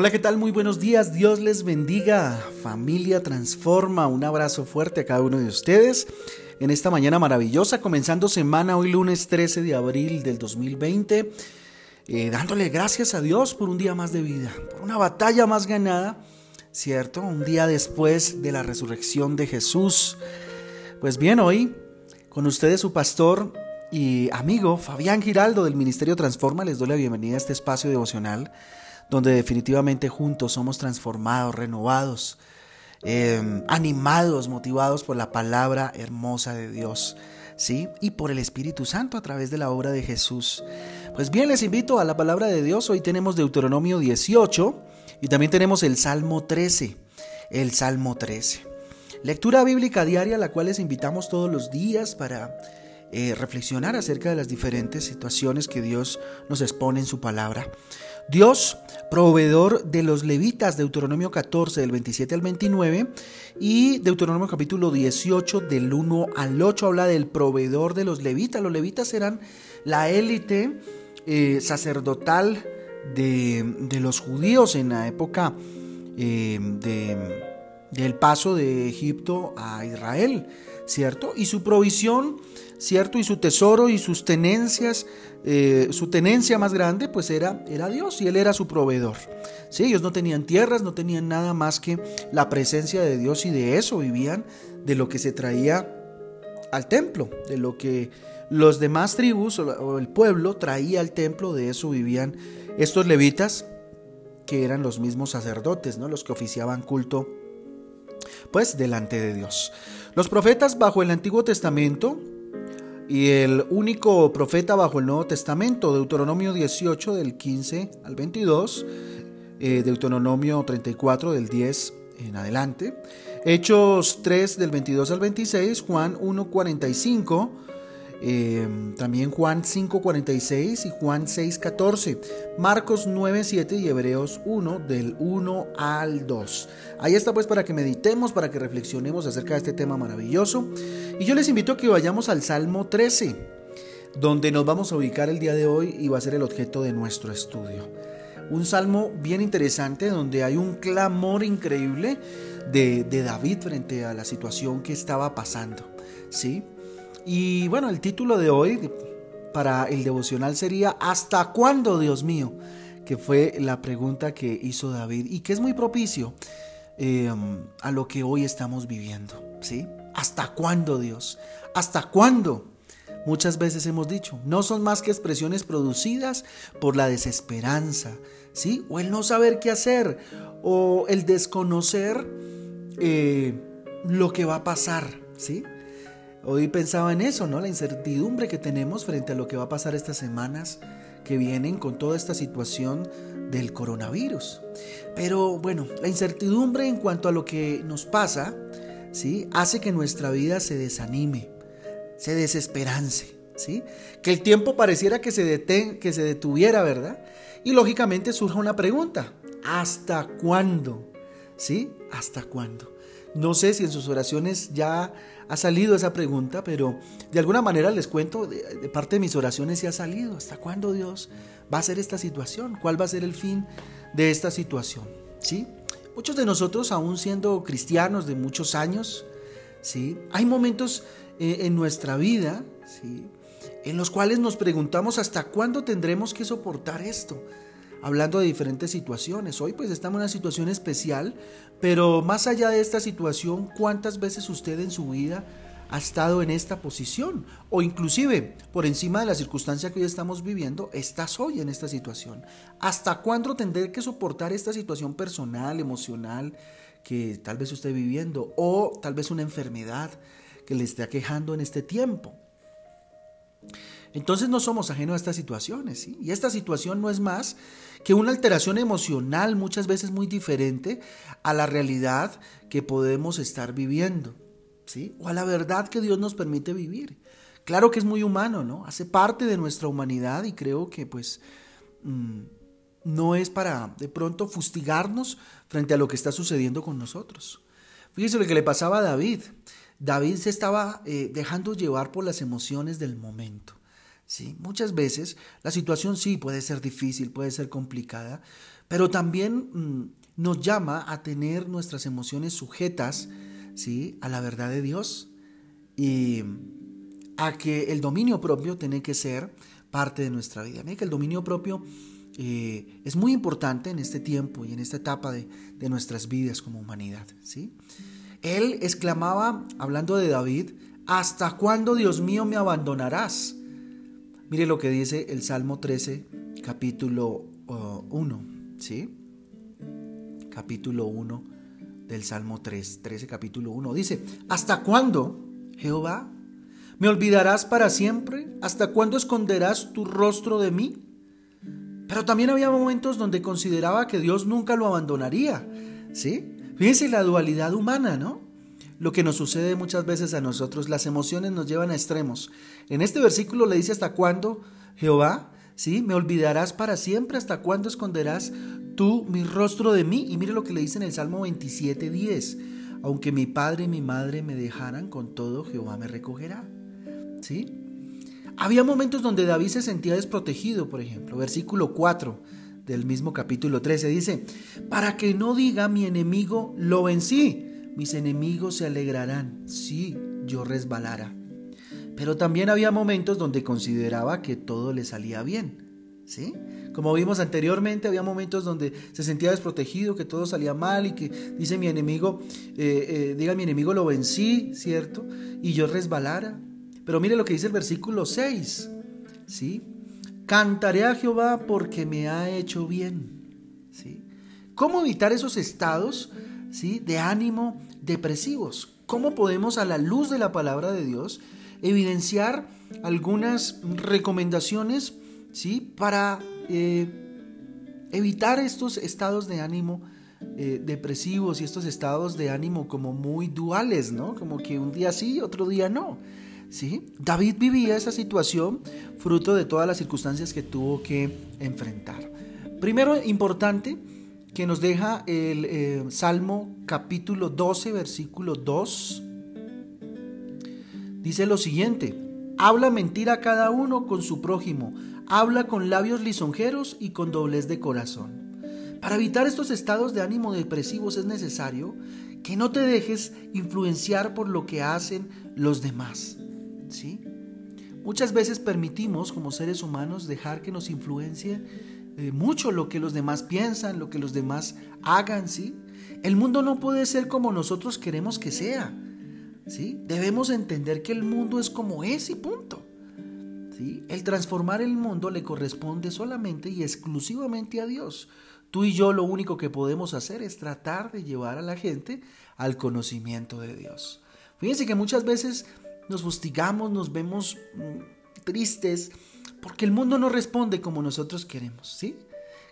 Hola, ¿qué tal? Muy buenos días. Dios les bendiga. Familia Transforma. Un abrazo fuerte a cada uno de ustedes en esta mañana maravillosa, comenzando semana hoy lunes 13 de abril del 2020, eh, dándole gracias a Dios por un día más de vida, por una batalla más ganada, ¿cierto? Un día después de la resurrección de Jesús. Pues bien, hoy con ustedes su pastor y amigo Fabián Giraldo del Ministerio Transforma les doy la bienvenida a este espacio devocional donde definitivamente juntos somos transformados, renovados, em, animados, motivados por la palabra hermosa de Dios. ¿Sí? Y por el Espíritu Santo a través de la obra de Jesús. Pues bien, les invito a la palabra de Dios. Hoy tenemos Deuteronomio 18 y también tenemos el Salmo 13. El Salmo 13. Lectura bíblica diaria, la cual les invitamos todos los días para eh, reflexionar acerca de las diferentes situaciones que Dios nos expone en su palabra. Dios, proveedor de los levitas, Deuteronomio 14 del 27 al 29 y Deuteronomio capítulo 18 del 1 al 8 habla del proveedor de los levitas. Los levitas eran la élite eh, sacerdotal de, los judíos en la época eh, de del paso de Egipto a Israel, ¿cierto? Y su provisión, ¿cierto? Y su tesoro y sus tenencias, eh, su tenencia más grande, pues era, era Dios y Él era su proveedor. ¿sí? Ellos no tenían tierras, no tenían nada más que la presencia de Dios y de eso vivían, de lo que se traía al templo, de lo que los demás tribus o el pueblo traía al templo, de eso vivían estos levitas, que eran los mismos sacerdotes, ¿no? los que oficiaban culto pues delante de Dios. Los profetas bajo el Antiguo Testamento y el único profeta bajo el Nuevo Testamento, Deuteronomio 18 del 15 al 22, eh, Deuteronomio 34 del 10 en adelante, Hechos 3 del 22 al 26, Juan 1 45, Em, también Juan 5:46 y Juan 6:14, Marcos 9:7 y Hebreos 1 del 1 al 2. Ahí está pues para que meditemos, para que reflexionemos acerca de este tema maravilloso. Y yo les invito a que vayamos al Salmo 13, donde nos vamos a ubicar el día de hoy y va a ser el objeto de nuestro estudio. Un salmo bien interesante donde hay un clamor increíble de, de David frente a la situación que estaba pasando. ¿Sí? Y bueno, el título de hoy para el devocional sería ¿Hasta cuándo, Dios mío? Que fue la pregunta que hizo David y que es muy propicio em, a lo que hoy estamos viviendo. ¿sí? ¿Hasta cuándo, Dios? ¿Hasta cuándo? Muchas veces hemos dicho, no son más que expresiones producidas por la desesperanza, ¿sí? O el no saber qué hacer, o el desconocer eh, lo que va a pasar, ¿sí? Hoy pensaba en eso, ¿no? La incertidumbre que tenemos frente a lo que va a pasar estas semanas que vienen con toda esta situación del coronavirus. Pero bueno, la incertidumbre en cuanto a lo que nos pasa, ¿sí? Hace que nuestra vida se desanime, se desesperance, ¿sí? Que el tiempo pareciera que se, deten, que se detuviera, ¿verdad? Y lógicamente surge una pregunta, ¿hasta cuándo? ¿Sí? ¿Hasta cuándo? No sé si en sus oraciones ya ha salido esa pregunta, pero de alguna manera les cuento, de, parte de mis oraciones ya ha salido. ¿Hasta cuándo Dios va a hacer esta situación? ¿Cuál va a ser el fin de esta situación? ¿Sí? Muchos de nosotros, aún siendo cristianos de muchos años, ¿sí? hay momentos eh, en nuestra vida ¿sí? en los cuales nos preguntamos hasta cuándo tendremos que soportar esto hablando de diferentes situaciones. Hoy pues estamos en una situación especial, pero más allá de esta situación, ¿cuántas veces usted en su vida ha estado en esta posición? O inclusive, por encima de la circunstancia que hoy estamos viviendo, estás hoy en esta situación. ¿Hasta cuándo tendré que soportar esta situación personal, emocional que tal vez usted viviendo? O tal vez una enfermedad que le esté aquejando en este tiempo. Entonces no somos ajenos a estas situaciones, Y esta situación no es más que una alteración emocional muchas veces muy diferente a la realidad que podemos estar viviendo, ¿sí? O a la verdad que Dios nos permite vivir. Claro que es muy humano, ¿no? Hace parte de nuestra humanidad y creo que pues mm, no es para de pronto fustigarnos frente a lo que está sucediendo con nosotros. Fíjese lo que le pasaba a David. David se estaba eh, dejando llevar por las emociones del momento. ¿Sí? Muchas veces la situación sí puede ser difícil, puede ser complicada, pero también mm, nos llama a tener nuestras emociones sujetas ¿sí? a la verdad de Dios y a que el dominio propio tiene que ser parte de nuestra vida. Mira que el dominio propio eh, es muy importante en este tiempo y en esta etapa de, de nuestras vidas como humanidad. ¿sí? Él exclamaba, hablando de David, ¿hasta cuándo, Dios mío, me abandonarás? Mire lo que dice el Salmo 13, capítulo 1, uh, ¿sí? Capítulo 1 del Salmo 3, 13, capítulo 1. Dice, ¿hasta cuándo, Jehová? ¿Me olvidarás para siempre? ¿Hasta cuándo esconderás tu rostro de mí? Pero también había momentos donde consideraba que Dios nunca lo abandonaría, ¿sí? Fíjense la dualidad humana, ¿no? Lo que nos sucede muchas veces a nosotros, las emociones nos llevan a extremos. En este versículo le dice hasta cuándo, Jehová, ¿sí? Me olvidarás para siempre, hasta cuándo esconderás tú mi rostro de mí. Y mire lo que le dice en el Salmo 27, 10. Aunque mi padre y mi madre me dejaran, con todo Jehová me recogerá. ¿Sí? Había momentos donde David se sentía desprotegido, por ejemplo. Versículo 4 del mismo capítulo 13 dice, para que no diga mi enemigo, lo vencí, mis enemigos se alegrarán si yo resbalara. Pero también había momentos donde consideraba que todo le salía bien. ¿Sí? Como vimos anteriormente, había momentos donde se sentía desprotegido, que todo salía mal y que dice mi enemigo, eh, eh, diga mi enemigo lo vencí, ¿cierto? Y yo resbalara. Pero mire lo que dice el versículo 6, ¿sí? Cantaré a Jehová porque me ha hecho bien. ¿sí? ¿Cómo evitar esos estados ¿sí? de ánimo depresivos? ¿Cómo podemos a la luz de la palabra de Dios evidenciar algunas recomendaciones ¿sí? para eh, evitar estos estados de ánimo eh, depresivos y estos estados de ánimo como muy duales, ¿no? Como que un día sí, otro día no. David vivía esa situación fruto de todas las circunstancias que tuvo que enfrentar. Primero, importante, que nos deja el eh, Salmo capítulo 12, versículo 2. Dice lo siguiente, habla mentira cada uno con su prójimo, habla con labios lisonjeros y con doblez de corazón. Para evitar estos estados de ánimo depresivos es necesario que no te dejes influenciar por lo que hacen los demás. ¿sí? Muchas veces permitimos como seres humanos dejar que nos influencie eh, mucho lo que los demás piensan, lo que los demás hagan, ¿sí? El mundo no puede ser como nosotros queremos que sea, ¿sí? Debemos entender que el mundo es como es y punto. ¿sí? El transformar el mundo le corresponde solamente y exclusivamente a Dios. Tú y yo lo único que podemos hacer es tratar de llevar a la gente al conocimiento de Dios. Fíjense que muchas veces nos fustigamos, nos vemos mm, tristes, porque el mundo no responde como nosotros queremos, ¿sí?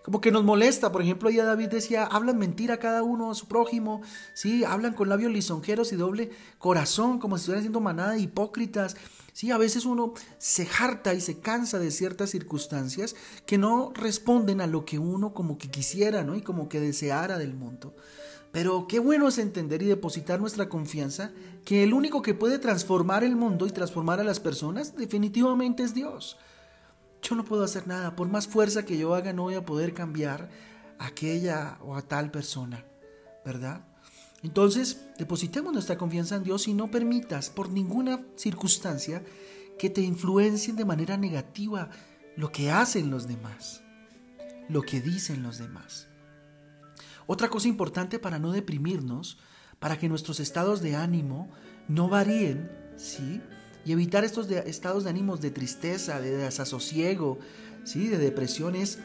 Como que nos molesta, por ejemplo, ya David decía, hablan mentira cada uno a su prójimo, ¿sí? Hablan con labios lisonjeros y doble corazón, como si estuvieran siendo manada de hipócritas, ¿sí? A veces uno se harta y se cansa de ciertas circunstancias que no responden a lo que uno como que quisiera, ¿no? Y como que deseara del mundo. Pero qué bueno es entender y depositar nuestra confianza que el único que puede transformar el mundo y transformar a las personas definitivamente es Dios. Yo no puedo hacer nada, por más fuerza que yo haga no voy a poder cambiar a aquella o a tal persona, ¿verdad? Entonces, depositemos nuestra confianza en Dios y no permitas por ninguna circunstancia que te influencien de manera negativa lo que hacen los demás, lo que dicen los demás. Otra cosa importante para no deprimirnos, para que nuestros estados de ánimo no varíen, ¿sí? Y evitar estos estados de ánimos de tristeza, de desasosiego, ¿sí? De depresión es,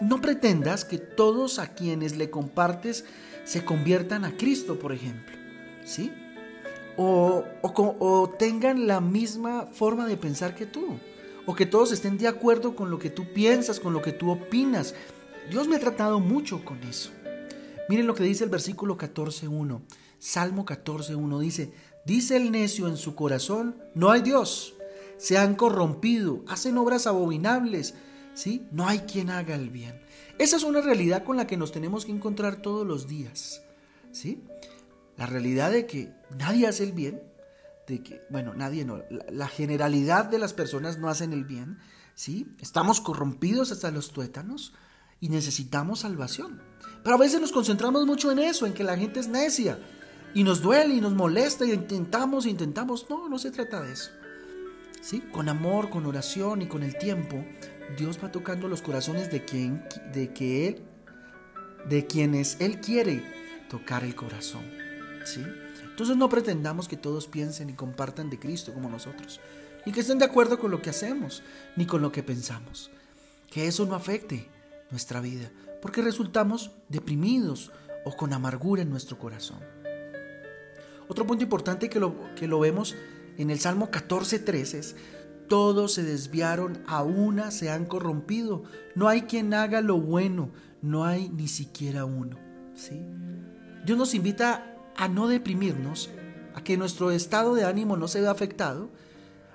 no pretendas que todos a quienes le compartes se conviertan a Cristo, por ejemplo, ¿sí? O, o tengan la misma forma de pensar que tú, o que todos estén de acuerdo con lo que tú piensas, con lo que tú opinas. Dios me ha tratado mucho con eso. Miren lo que dice el versículo 14.1. Salmo 14.1 dice, dice el necio en su corazón, no hay Dios, se han corrompido, hacen obras abominables, ¿sí? No hay quien haga el bien. Esa es una realidad con la que nos tenemos que encontrar todos los días, ¿sí? La realidad de que nadie hace el bien, de que, bueno, nadie no, la, generalidad de las personas no hacen el bien, ¿sí? Estamos corrompidos hasta los tuétanos, y necesitamos salvación. Pero a veces nos concentramos mucho en eso, en que la gente es necia y nos duele y nos molesta y intentamos intentamos. No, no se trata de eso. ¿Sí? Con amor, con oración y con el tiempo, Dios va tocando los corazones de quien de que él de quienes él quiere tocar el corazón, ¿sí? Entonces no pretendamos que todos piensen y compartan de Cristo como nosotros, ni que estén de acuerdo con lo que hacemos, ni con lo que pensamos. Que eso no afecte nuestra vida, porque resultamos deprimidos o con amargura en nuestro corazón. Otro punto importante que lo, que lo vemos en el Salmo 14.3 es, todos se desviaron, a una se han corrompido, no hay quien haga lo bueno, no hay ni siquiera uno. ¿sí? Dios nos invita a no deprimirnos, a que nuestro estado de ánimo no se vea afectado,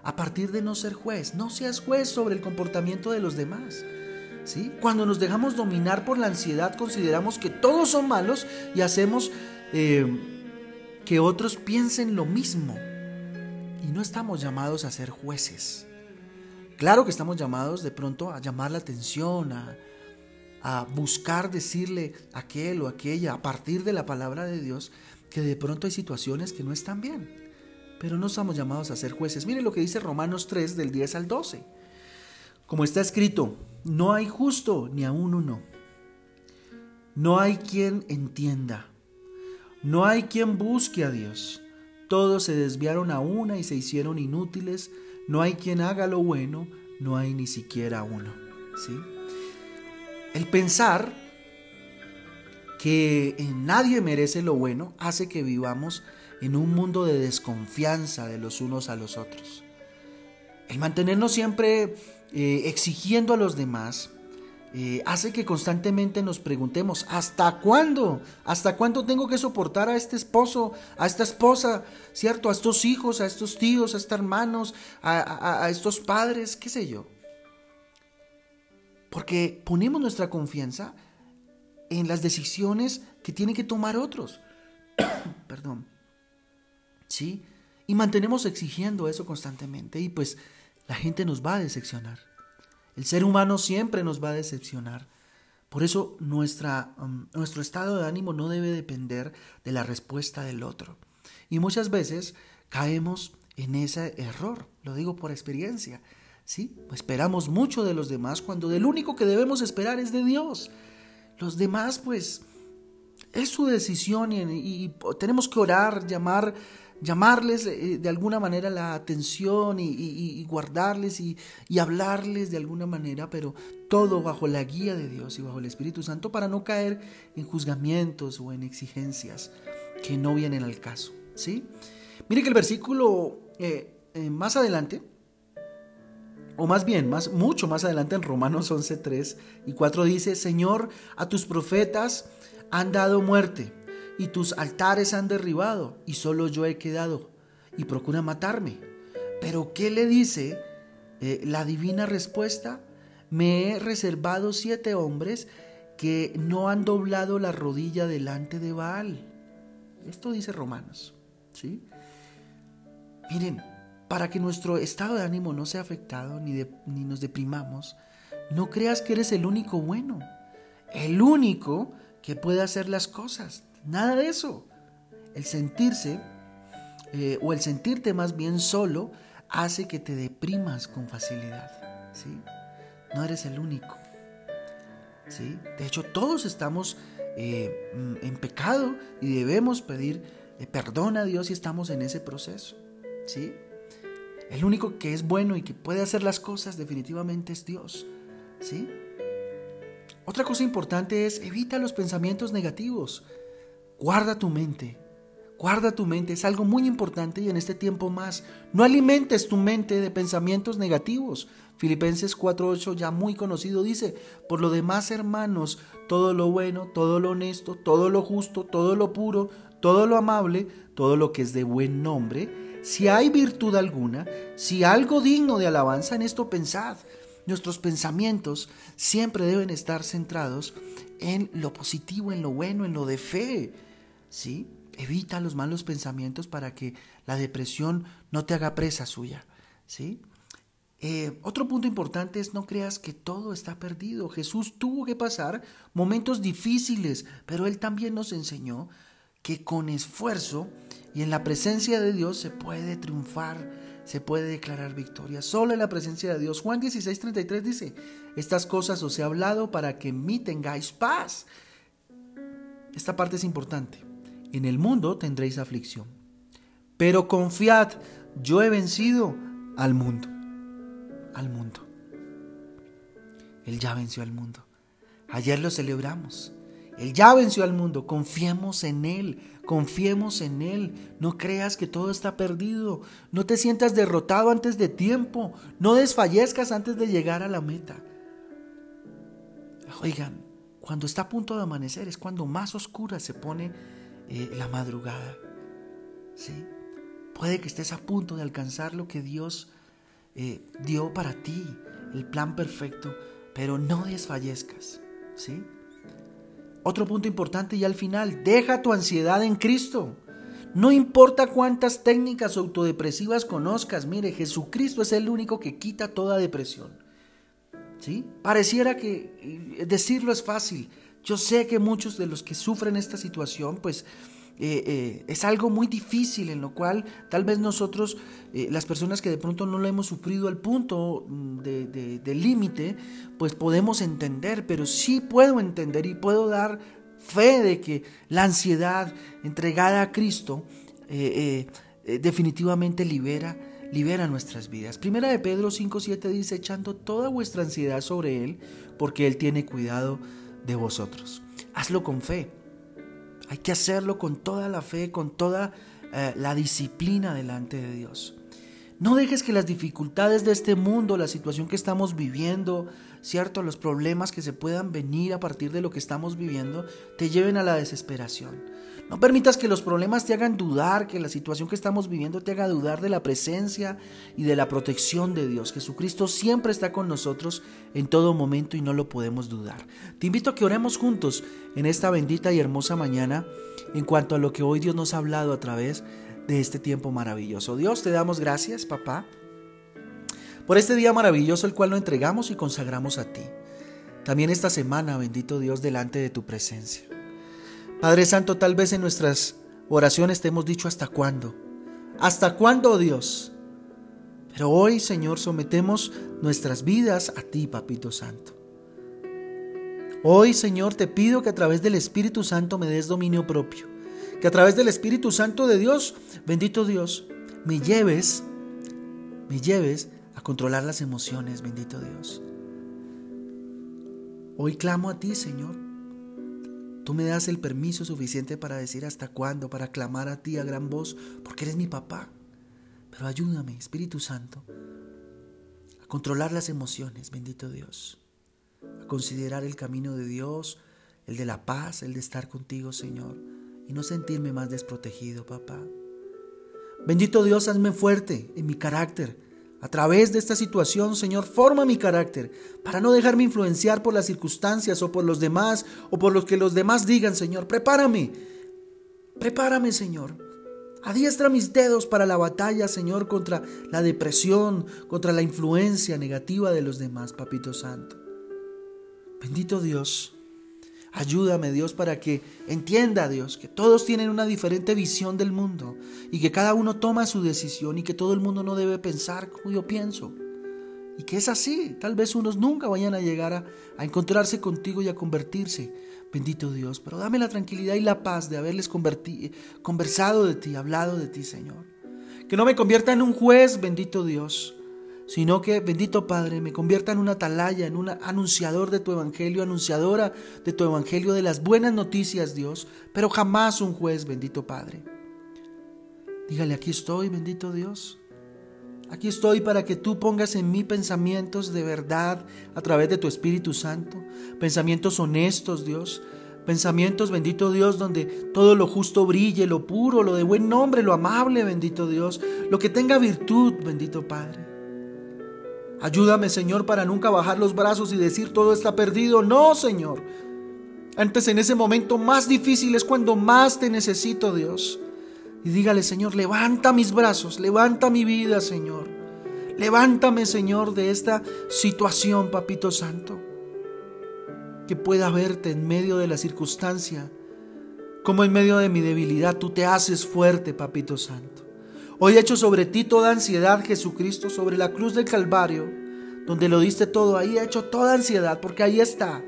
a partir de no ser juez. No seas juez sobre el comportamiento de los demás. ¿sí? Cuando nos dejamos dominar por la ansiedad, consideramos que todos son malos y hacemos eh, que otros piensen lo mismo. Y no estamos llamados a ser jueces. Claro que estamos llamados de pronto a llamar la atención, a, buscar decirle a aquel o aquella a partir de la palabra de Dios que de pronto hay situaciones que no están bien. Pero no estamos llamados a ser jueces. Mire lo que dice Romanos 3 del 10 al 12. Como está escrito, no hay justo ni aún uno. No hay quien entienda. No hay quien busque a Dios. Todos se desviaron a una y se hicieron inútiles. No hay quien haga lo bueno. No hay ni siquiera uno. ¿Sí? El pensar que nadie merece lo bueno hace que vivamos en un mundo de desconfianza de los unos a los otros. El mantenernos siempre eh, exigiendo a los demás eh, hace que constantemente nos preguntemos, ¿hasta cuándo? ¿Hasta cuándo tengo que soportar a este esposo, a esta esposa, ¿cierto? A estos hijos, a estos tíos, a estos hermanos, a estos padres, qué sé yo. Porque ponemos nuestra confianza en las decisiones que tienen que tomar otros. Perdón. ¿Sí? Y mantenemos exigiendo eso constantemente y pues la gente nos va a decepcionar. El ser humano siempre nos va a decepcionar. Por eso nuestra, um, nuestro estado de ánimo no debe depender de la respuesta del otro. Y muchas veces caemos en ese error, lo digo por experiencia. ¿sí? Esperamos mucho de los demás cuando del único que debemos esperar es de Dios. Los demás, pues, es su decisión y, tenemos que orar, llamar, llamarles eh, de alguna manera la atención y, guardarles y, hablarles de alguna manera, pero todo bajo la guía de Dios y bajo el Espíritu Santo para no caer en juzgamientos o en exigencias que no vienen al caso. ¿sí? Mire que el versículo eh, eh, más adelante o más bien, más, mucho más adelante en Romanos 11, 3 y 4 dice, Señor, a tus profetas han dado muerte y tus altares han derribado y solo yo he quedado y procura matarme. Pero ¿qué le dice eh, la divina respuesta? Me he reservado siete hombres que no han doblado la rodilla delante de Baal. Esto dice Romanos. ¿sí? Miren, para que nuestro estado de ánimo no sea afectado ni, ni nos deprimamos, no creas que eres el único bueno, el único que puede hacer las cosas. Nada de eso. El sentirse eh, o el sentirte más bien solo hace que te deprimas con facilidad. ¿sí? No eres el único. ¿sí? De hecho, todos estamos eh, en pecado y debemos pedir eh, perdón a Dios si estamos en ese proceso. ¿sí? El único que es bueno y que puede hacer las cosas definitivamente es Dios. ¿Sí? Otra cosa importante es evita los pensamientos negativos. Guarda tu mente. Guarda tu mente, es algo muy importante y en este tiempo más. No alimentes tu mente de pensamientos negativos. Filipenses 4:8 ya muy conocido dice, por lo demás hermanos, todo lo bueno, todo lo honesto, todo lo justo, todo lo puro, todo lo amable, todo lo que es de buen nombre, si hay virtud alguna, si algo digno de alabanza en esto pensad. Nuestros pensamientos siempre deben estar centrados en lo positivo, en lo bueno, en lo de fe. Evita los malos pensamientos para que la depresión no te haga presa suya. Eh, otro punto importante es no creas que todo está perdido. Jesús tuvo que pasar momentos difíciles, pero Él también nos enseñó que con esfuerzo y en la presencia de Dios se puede triunfar, se puede declarar victoria. Solo en la presencia de Dios. Juan 16:33 dice, estas cosas os he hablado para que en mí tengáis paz. Esta parte es importante. En el mundo tendréis aflicción, pero confiad, yo he vencido al mundo al mundo. Él ya venció al mundo. Ayer lo celebramos. Él ya venció al mundo. Confiemos en Él. Confiemos en Él. No creas que todo está perdido. No te sientas derrotado antes de tiempo. No desfallezcas antes de llegar a la meta. Oigan, cuando está a punto de amanecer es cuando más oscura se pone eh, la madrugada. ¿Sí? Puede que estés a punto de alcanzar lo que Dios eh, dio para ti el plan perfecto, pero no desfallezcas, ¿sí? Otro punto importante y al final, deja tu ansiedad en Cristo. No importa cuántas técnicas autodepresivas conozcas, mire, Jesucristo es el único que quita toda depresión. ¿Sí? Pareciera que eh, decirlo es fácil. Yo sé que muchos de los que sufren esta situación, pues eh, eh, es algo muy difícil en lo cual tal vez nosotros, eh, las personas que de pronto no lo hemos sufrido al punto mm, de, límite, pues podemos entender, pero sí puedo entender y puedo dar fe de que la ansiedad entregada a Cristo definitivamente libera, libera nuestras vidas. Primera de Pedro 5.7 dice, echando toda vuestra ansiedad sobre Él, porque Él tiene cuidado vosotros. Hazlo con fe. Hay que hacerlo con toda la fe, con toda eh, la disciplina delante de Dios. No dejes que las dificultades de este mundo, la situación que estamos viviendo, cierto, los problemas que se puedan venir a partir de lo que estamos viviendo, te lleven a la desesperación. No permitas que los problemas te hagan dudar, que la situación que estamos viviendo te haga dudar de la presencia y de la protección de Dios. Jesucristo siempre está con nosotros en todo momento y no lo podemos dudar. Te invito a que oremos juntos en esta bendita y hermosa mañana en cuanto a lo que hoy Dios nos ha hablado a través de este tiempo maravilloso. Dios, te damos gracias, papá, por este día maravilloso el cual lo entregamos y consagramos a ti. También esta semana, bendito Dios, delante de tu presencia. Padre Santo, tal vez en nuestras oraciones te hemos dicho hasta cuándo. ¿Hasta cuándo, oh Dios? Pero hoy, Señor, sometemos nuestras vidas a ti, Papito Santo. Hoy, Señor, te pido que a través del Espíritu Santo me des dominio propio. Que a través del Espíritu Santo de Dios, bendito Dios, me lleves, me lleves a controlar las emociones, bendito Dios. Hoy clamo a ti, Señor, Tú me das el permiso suficiente para decir hasta cuándo, para clamar a ti a gran voz, porque eres mi papá. Pero ayúdame, Espíritu Santo, a controlar las emociones, bendito Dios, a considerar el camino de Dios, el de la paz, el de estar contigo, Señor, y no sentirme más desprotegido, papá. Bendito Dios, hazme fuerte en mi carácter, a través de esta situación, Señor, forma mi carácter para no dejarme influenciar por las circunstancias o por los demás o por lo que los demás digan, Señor. Prepárame, prepárame, Señor. Adiestra mis dedos para la batalla, Señor, contra la depresión, contra la influencia negativa de los demás, Papito Santo. Bendito Dios. Ayúdame Dios para que entienda Dios que todos tienen una diferente visión del mundo y que cada uno toma su decisión y que todo el mundo no debe pensar como yo pienso. Y que es así, tal vez unos nunca vayan a llegar a, encontrarse contigo y a convertirse. Bendito Dios, pero dame la tranquilidad y la paz de haberles conversado de ti, hablado de ti, Señor. Que no me convierta en un juez, bendito Dios, sino que, bendito Padre, me convierta en una atalaya, en un anunciador de tu evangelio, anunciadora de tu evangelio, de las buenas noticias, Dios, pero jamás un juez, bendito Padre. Dígale, aquí estoy, bendito Dios. Aquí estoy para que tú pongas en mí pensamientos de verdad a través de tu Espíritu Santo, pensamientos honestos, Dios, pensamientos, bendito Dios, donde todo lo justo brille, lo puro, lo de buen nombre, lo amable, bendito Dios, lo que tenga virtud, bendito Padre. Ayúdame, Señor, para nunca bajar los brazos y decir todo está perdido. No, Señor. Antes en ese momento más difícil es cuando más te necesito, Dios. Y dígale, Señor, levanta mis brazos, levanta mi vida, Señor. Levántame, Señor, de esta situación, Papito Santo. Que pueda verte en medio de la circunstancia, como en medio de mi debilidad, tú te haces fuerte, Papito Santo. Hoy hecho sobre ti toda ansiedad, Jesucristo, sobre la cruz del Calvario, donde lo diste todo, ahí he hecho toda ansiedad, porque ahí está,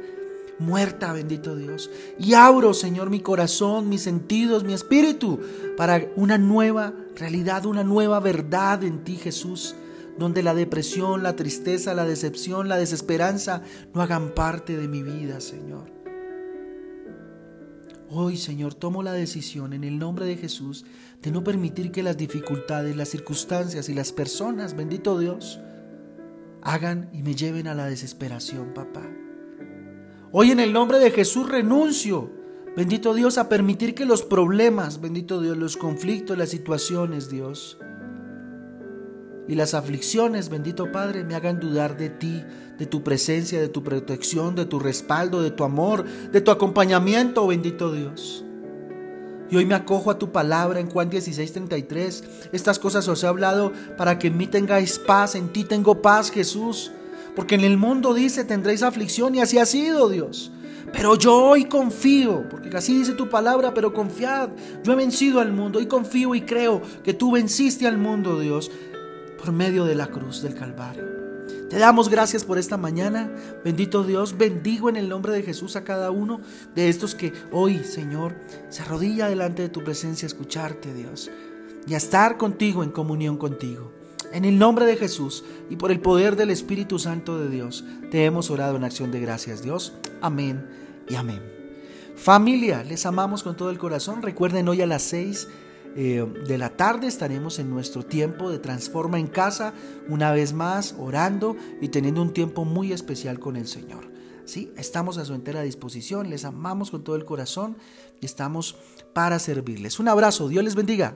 muerta, bendito Dios. Y abro, Señor, mi corazón, mis sentidos, mi espíritu, para una nueva realidad, una nueva verdad en ti, Jesús, donde la depresión, la tristeza, la decepción, la desesperanza no hagan parte de mi vida, Señor. Hoy, Señor, tomo la decisión en el nombre de Jesús de no permitir que las dificultades, las circunstancias y las personas, bendito Dios, hagan y me lleven a la desesperación, papá. Hoy en el nombre de Jesús renuncio, bendito Dios, a permitir que los problemas, bendito Dios, los conflictos, las situaciones, Dios, y las aflicciones, bendito Padre, me hagan dudar de ti, de tu presencia, de tu protección, de tu respaldo, de tu amor, de tu acompañamiento, bendito Dios. Y hoy me acojo a tu palabra en Juan 16:33. Estas cosas os he hablado para que en mí tengáis paz, en ti tengo paz, Jesús. Porque en el mundo dice tendréis aflicción y así ha sido Dios. Pero yo hoy confío, porque así dice tu palabra, pero confiad, yo he vencido al mundo y confío y creo que tú venciste al mundo, Dios, por medio de la cruz del Calvario. Te damos gracias por esta mañana. Bendito Dios, bendigo en el nombre de Jesús a cada uno de estos que hoy, Señor, se arrodilla delante de tu presencia a escucharte, Dios, y a estar contigo en comunión contigo. En el nombre de Jesús y por el poder del Espíritu Santo de Dios, te hemos orado en acción de gracias, Dios. Amén y amén. Familia, les amamos con todo el corazón. Recuerden hoy a las seis eh, de la tarde estaremos en nuestro tiempo de Transforma en Casa, una vez más orando y teniendo un tiempo muy especial con el Señor. ¿Sí? Estamos a su entera disposición, les amamos con todo el corazón y estamos para servirles. Un abrazo, Dios les bendiga.